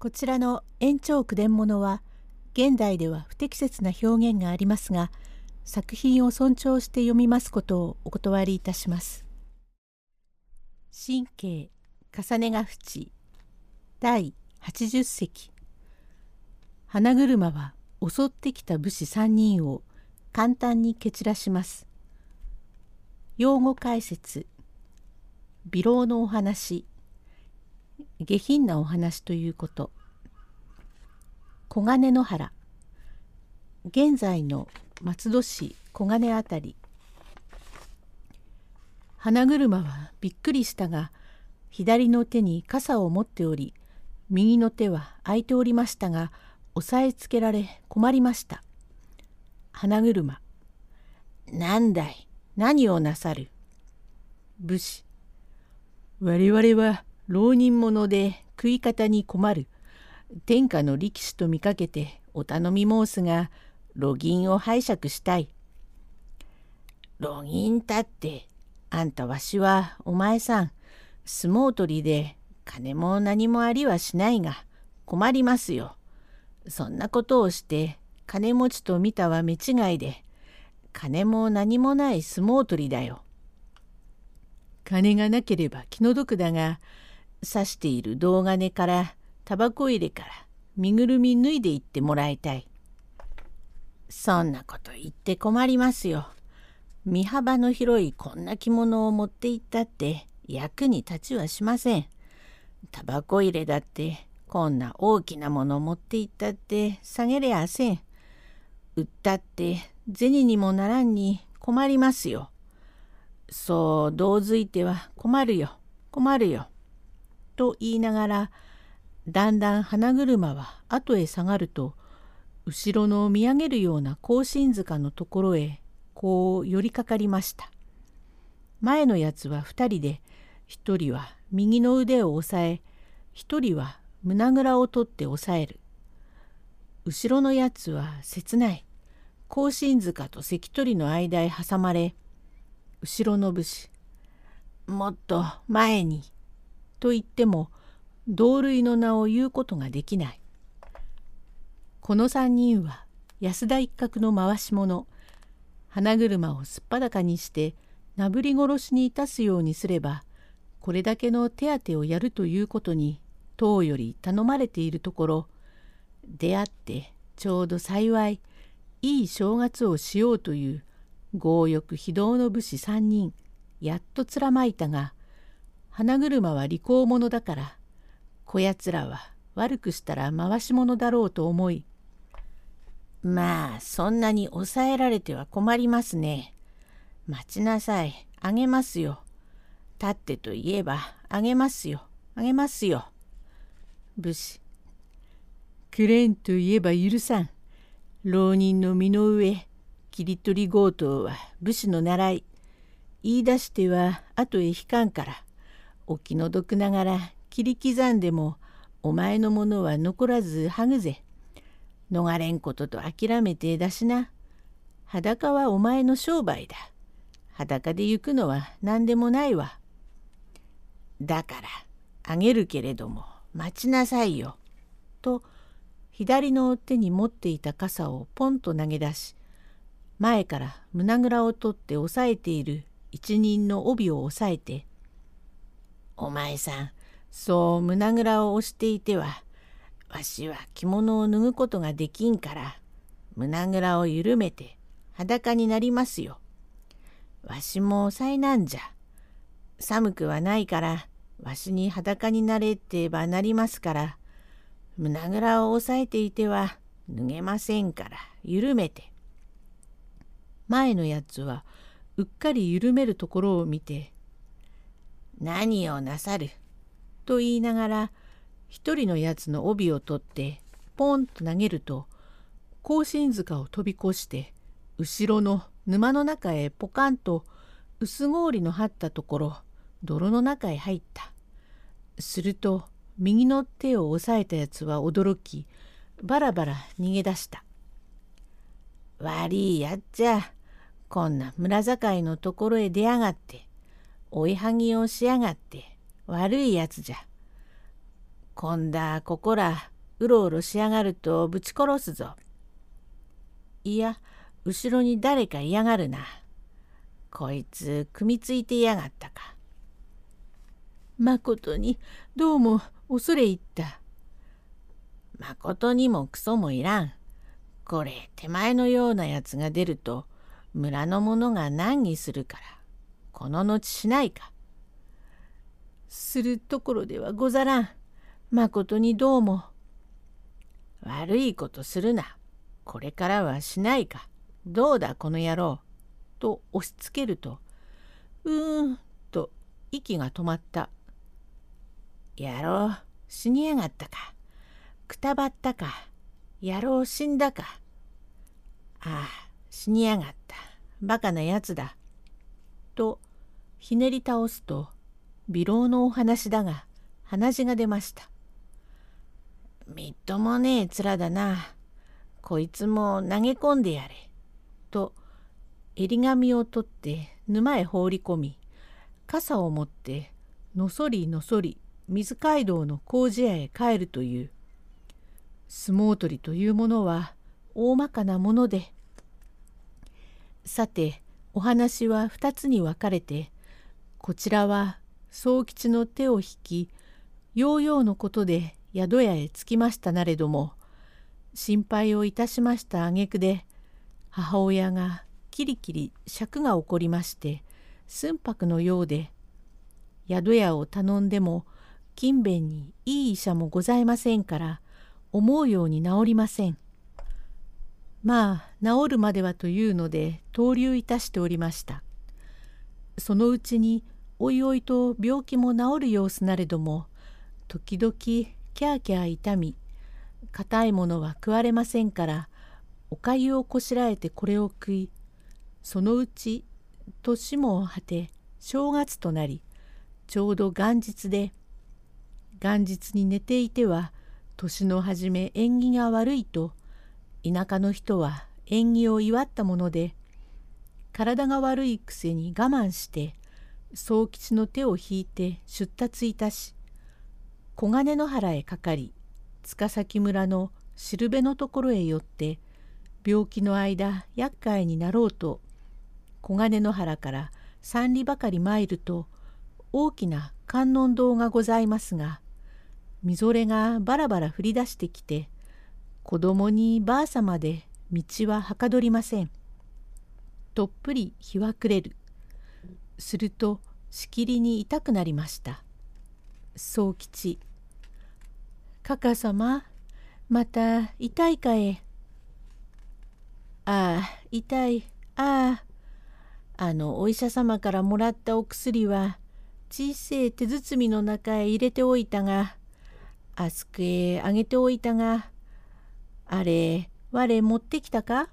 こちらの延長句伝物は現代では不適切な表現がありますが作品を尊重して読みますことをお断りいたします。神経重ねが淵第80席花車は襲ってきた武士3人を簡単に蹴散らします。用語解説微老のお話下品なお話ということ。小金野原。現在の松戸市小金辺り。花車はびっくりしたが左の手に傘を持っており右の手は空いておりましたが押さえつけられ困りました。花車。なんだい。何をなさる。武士。我々は浪人者で食い方に困る天下の力士と見かけてお頼み申すが路銀を拝借したい。路銀たってあんたわしはお前さん相撲取りで金も何もありはしないが困りますよ。そんなことをして金持ちと見たは目違いで金も何もない相撲取りだよ。金がなければ気の毒だが刺している銅金からタバコ入れから身ぐるみ脱いでいってもらいたい。そんなこと言って困りますよ。身幅の広いこんな着物を持って行ったって役に立ちはしません。タバコ入れだってこんな大きなもの持って行ったって下げれやせん。売ったって銭にもならんに困りますよ。そうどうづいては困るよ困るよ。と言いながらだんだん花車は後へ下がると後ろの見上げるような甲信塚のところへこう寄りかかりました。前のやつは2人で1人は右の腕を押さえ1人は胸ぐらを取って押さえる。後ろのやつは切ない。甲信塚と関取の間へ挟まれ後ろの武士「もっと前に」と言っても同類の名を言うことができない。この3人は安田一角の回し者花車をすっぱだかにしてなぶり殺しにいたすようにすればこれだけの手当てをやるということに党より頼まれているところ出会ってちょうど幸いいい正月をしようという強欲非道の武士3人やっとつらまいたが花車は利口者だからこやつらは悪くしたら回し者だろうと思いまあそんなに抑えられては困りますね。待ちなさい。あげますよ。立ってと言えばあげますよ。あげますよ。武士。くれんと言えば許さん。浪人の身の上、切り取り強盗は武士の習い。言い出しては後へ引かんから。お気の毒ながら切り刻んでもお前のものは残らずはぐぜ。逃れんことと諦めてだしな。裸はお前の商売だ。裸で行くのは何でもないわ。だからあげるけれども待ちなさいよ。と左の手に持っていた傘をポンと投げ出し前から胸ぐらを取って押さえている一人の帯を押さえて「お前さんそう胸ぐらを押していてはわしは着物を脱ぐことができんから胸ぐらを緩めて裸になりますよ。わしも災難じゃ。寒くはないからわしに裸になれってばなりますから胸ぐらを押さえていては脱げませんから緩めて。前のやつはうっかり緩めるところを見て「何をなさる」と言いながら一人のやつの帯を取ってポンと投げると甲信塚を飛び越して後ろの沼の中へポカンと薄氷の張ったところ泥の中へ入った。すると右の手を押さえたやつは驚きバラバラ逃げ出した。悪いやっちゃこんな村境のところへ出やがって追いはぎをしやがって悪いやつじゃ。こんだここらうろうろしやがるとぶち殺すぞ。いや、後ろに誰か嫌がるな。こいつ組みついてやがったか。まことにどうも恐れ入った。まことにもクソもいらん。これ手前のようなやつが出ると村の者が難儀するからこの後しないか。するところではござらん。まことにどうも。悪いことするな。これからはしないか。どうだこの野郎。と押しつけると、うーんと息が止まった。野郎、死にやがったか。くたばったか。野郎死んだか。ああ、死にやがった。バカなやつだ。と、ひねり倒すと、微老のお話だが、鼻血が出ました。みっともねえ面だな。こいつも投げ込んでやれ。と襟紙を取って沼へ放り込み傘を持ってのそりのそり水街道の麹屋へ帰るという相撲取りというものは大まかなものでさてお話は2つに分かれてこちらは宗吉の手を引きヨーヨーのことで宿屋へ着きましたなれども心配をいたしました挙句で母親がきりきり尺が起こりまして寸泊のようで宿屋を頼んでも勤勉にいい医者もございませんから思うように治りません。まあ治るまではというので投留いたしておりました。そのうちにおいおいと病気も治る様子なれども時々キャーキャー痛み硬いものは食われませんからおかゆをこしらえてこれを食いそのうち年も果て正月となりちょうど元日で元日に寝ていては年の初め縁起が悪いと田舎の人は縁起を祝ったもので体が悪いくせに我慢して宗吉の手を引いて出立いたし小金野原へかかり塚崎村のしるべのところへ寄って病気の間厄介になろうと小金野原から三里ばかり参ると大きな観音堂がございますがみぞれがバラバラ降り出してきて子供にばあさまで道ははかどりません。とっぷり日は暮れる。するとしきりに痛くなりました。宗吉。かか様また痛いかえ。ああ、痛い。ああ。あのお医者様からもらったお薬は小せえ手包みの中へ入れておいたが、あすくへあげておいたが、あれ、我持ってきたか？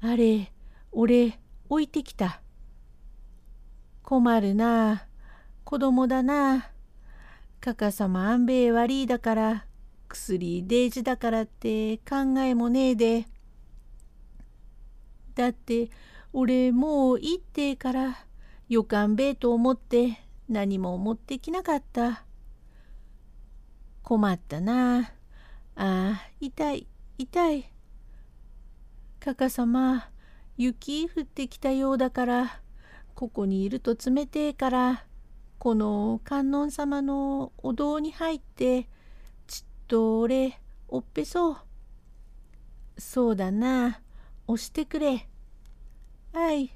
あれ、俺、置いてきた。困るなあ。子供だな。かかさまあんべえ悪いだから、薬大事だからって考えもねえで。だって俺もういいってからよかんべえと思って何も持ってきなかった。困ったなあ。あ痛い痛い。かかさま雪降ってきたようだからここにいると冷てえからこの観音様のお堂に入ってちっと俺おっぺそう。そうだな押してくれ。はい。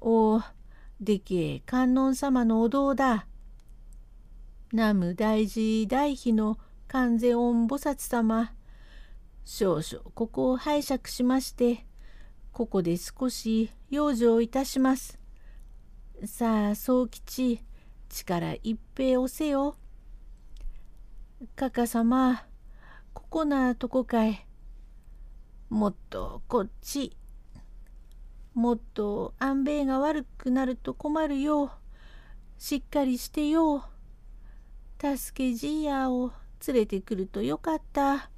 おでけえ観音様のお堂だ。南無大事大悲の観世音菩薩様。少々ここを拝借しまして、ここで少し養生いたします。さあ、宗吉、力一平押せよ。かかさま、ここなとこかい。もっとこっち。もっと安兵衛が悪くなると困るよ。しっかりしてよ。助けじいやを連れてくるとよかった。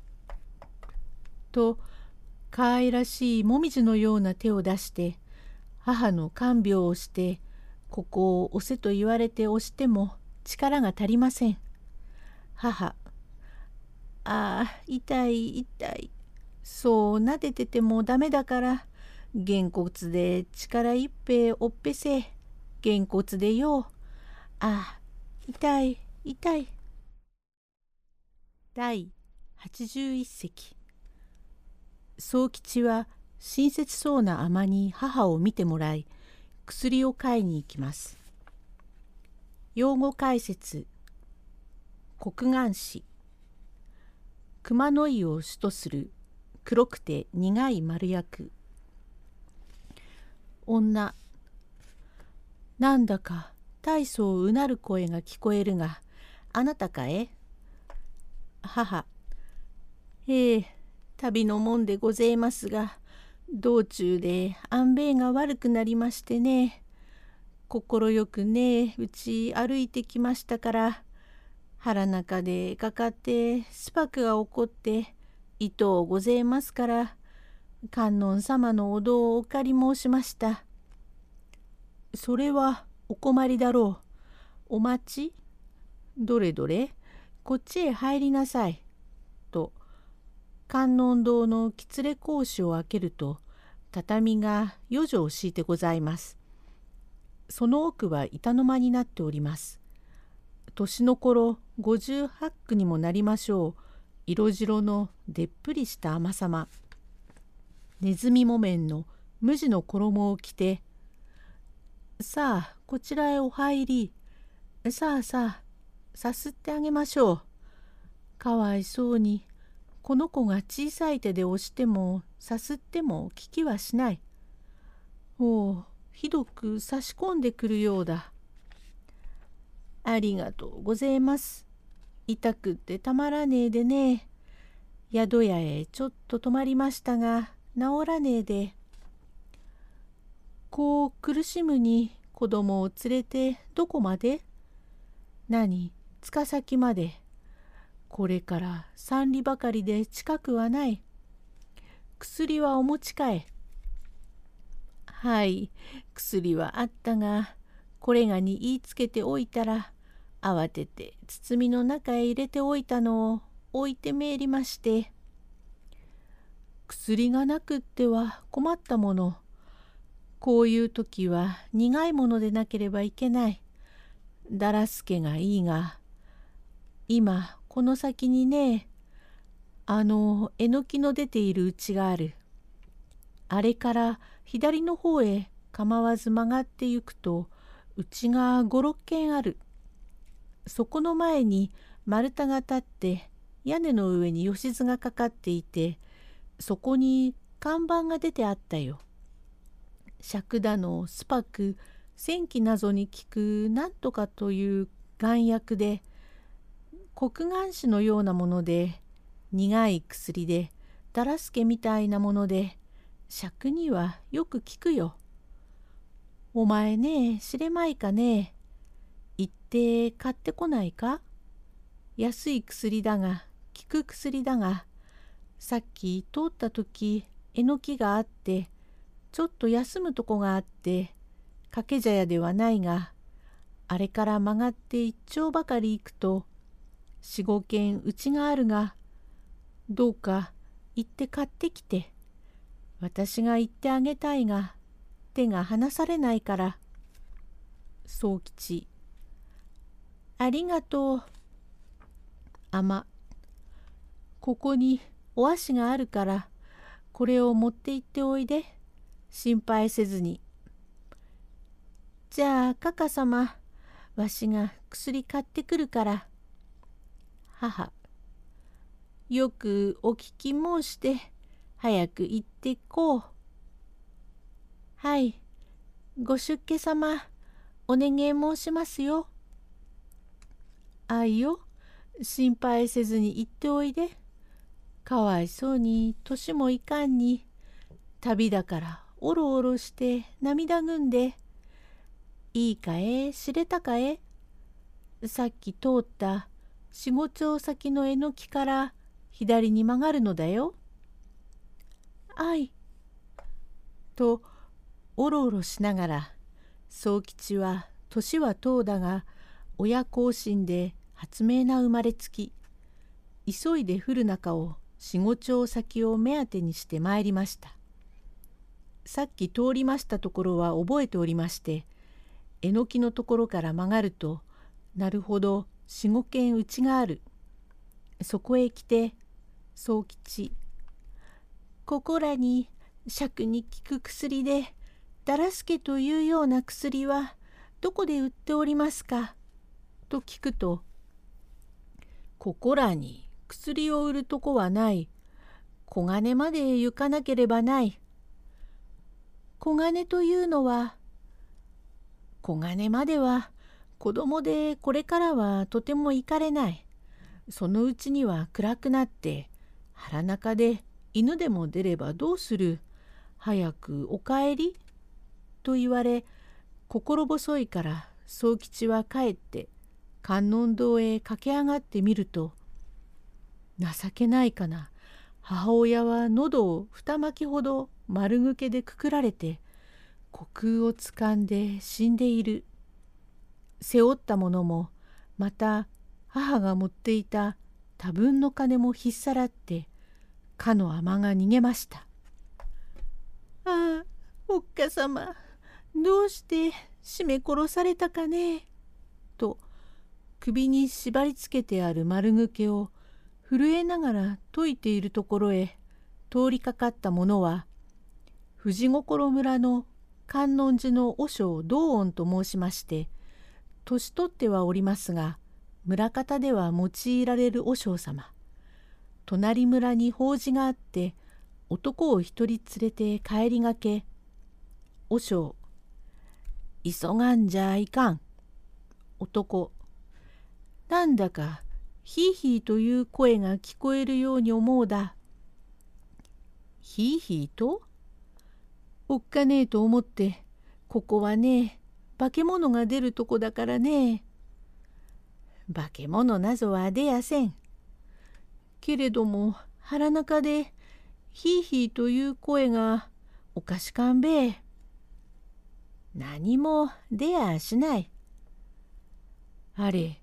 と、可愛らしいもみじのような手を出して、母の看病をして、ここを押せと言われて押しても力が足りません。母ああ痛い痛い。そう撫でててもダメだからげんこつで力いっぺおっぺせ。げんこつでよああ痛い痛い。第81席。宗吉は親切そうな尼に母を見てもらい薬を買いに行きます。用語解説。黒岩紙。熊の井を主とする。黒くて苦い丸薬。女。なんだか大層うなる声が聞こえるがあなたかえ？母。ええ。旅のもんでごぜえますが道中で安兵衛が悪くなりましてね快くねうち歩いてきましたから腹中でかかってスパクが起こって糸をごぜえますから観音様のお堂をお借り申しました。それはお困りだろう。お待ちどれどれこっちへ入りなさい。観音堂のきれ格子を開けると畳が四畳敷いてございます。その奥は板の間になっております。年の頃58区にもなりましょう。色白のでっぷりした甘さまネズミ木綿の無地の衣を着て「さあこちらへお入り。さあさあさすってあげましょう。かわいそうに。この子が小さい手で押してもさすっても聞きはしないおおひどく差し込んでくるようだありがとうございます。痛くってたまらねえでね。宿屋へちょっと泊まりましたが治らねえで。こう苦しむに子供を連れてどこまで？何塚先まで。これから三里ばかりで近くはない。薬はお持ちかえ。はい、薬はあったが、これがに言いつけておいたら、慌てて包みの中へ入れておいたのを置いてめえりまして薬がなくっては困ったものこういう時は苦いものでなければいけないだらすけがいいが今この先にねあのえのきの出ている家があるあれから左の方へ構わず曲がってゆくとうちが五六軒ある。そこの前に丸太が立って屋根の上に吉津がかかっていてそこに看板が出てあったよ。尺田のスパク戦記謎に聞くなんとかという丸薬で黒岩紙のようなもので苦い薬でだらすけみたいなもので尺にはよく効くよ。お前ね知れまいかね行って買ってこないか？安い薬だが効く薬だがさっき通った時えのきがあってちょっと休むとこがあって掛け茶屋ではないがあれから曲がって一丁ばかり行くと四五軒うちがあるがどうか行って買ってきて私が行ってあげたいが手が離されないから宗吉ありがとう。あま、ここにお足があるから、これを持って行っておいで。心配せずに。じゃあ、かか様、わしが薬買ってくるから。母、よくお聞き申して、早く行ってこう。はい、ご出家様、お願い申しますよ。愛よ。心配せずに行っておいで。かわいそうに年もいかんに旅だからおろおろして涙ぐんで。いいかえ？知れたかえ？さっき通った四五丁先のえのきから左に曲がるのだよ。あい。とおろおろしながら宗吉は年は遠だが親孝心で発明な生まれつき急いで降る中を四五丁先を目当てにして参りました。さっき通りましたところは覚えておりましてえのきのところから曲がるとなるほど四五軒うちがある。そこへ来て宗吉ここらに尺に効く薬でだらすけというような薬はどこで売っておりますか?」と聞くと「ここらに薬を売るとこはない。小金まで行かなければない。小金というのは小金までは子供でこれからはとても行かれない。そのうちには暗くなって腹中で犬でも出ればどうする早くお帰りと言われ心細いから宗吉は帰って観音堂へ駆け上がってみると情けないかな母親は喉を二巻きほど丸抜けでくくられて虚空をつかんで死んでいる。背負ったものもまた母が持っていた多分の金もひっさらってかの尼が逃げました。ああおっかさまどうして絞め殺されたかねと首に縛りつけてある丸抜けを震えながら解いているところへ通りかかった者は富士心村の観音寺の和尚道恩と申しまして年取ってはおりますが村方では用いられる和尚様。隣村に法事があって男を一人連れて帰りがけ和尚急がんじゃいかん。男なんだかひいひいという声が聞こえるように思うだ。ひいひいと？おっかねえと思ってここはね化け物が出るとこだからね化け物なぞは出やせん。けれども腹中でひいひいという声がおかしかんべえ。何も出やしない。あれ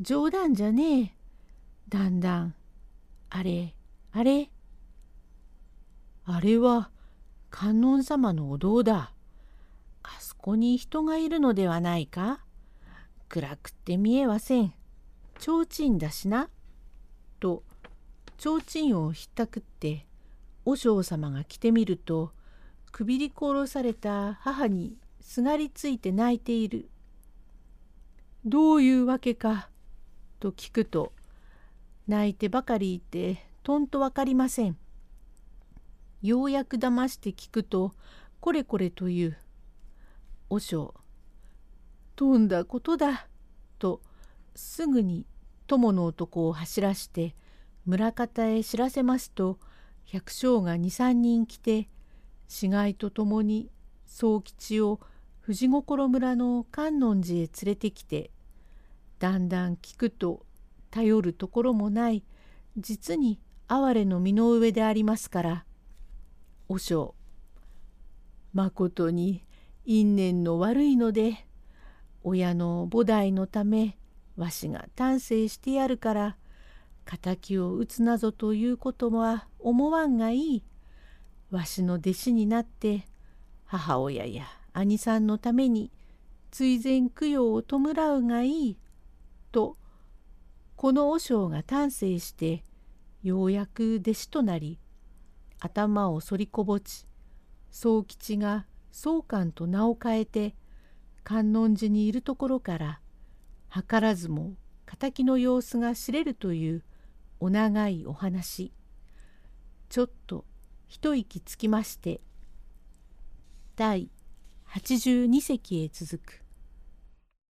冗談じゃねえ。だんだんあれあれあれは観音様のお堂だ。こに人がいるのではないか？暗くって見えません。提灯だしな。と提灯をひったくって和尚様が来てみるとくびり殺された母にすがりついて泣いている。どういうわけか？と聞くと泣いてばかりいてとんと分かりません。ようやく騙して聞くとこれこれという。和尚とんだことだとすぐに友の男を走らして村方へ知らせますと百姓が23人来て死骸とともに宗吉を富士心村の観音寺へ連れてきてだんだん聞くと頼るところもない実に哀れの身の上でありますから。和尚まことに因縁の悪いので親の菩提のためわしが丹精してやるから敵を討つなぞということは思わんがいい。わしの弟子になって母親や兄さんのために追善供養を弔うがいい。とこの和尚が丹精してようやく弟子となり頭を反りこぼち宗吉が宗官と名を変えて観音寺にいるところから図らずも敵の様子が知れるというお長いお話。ちょっと一息つきまして第82席へ続く。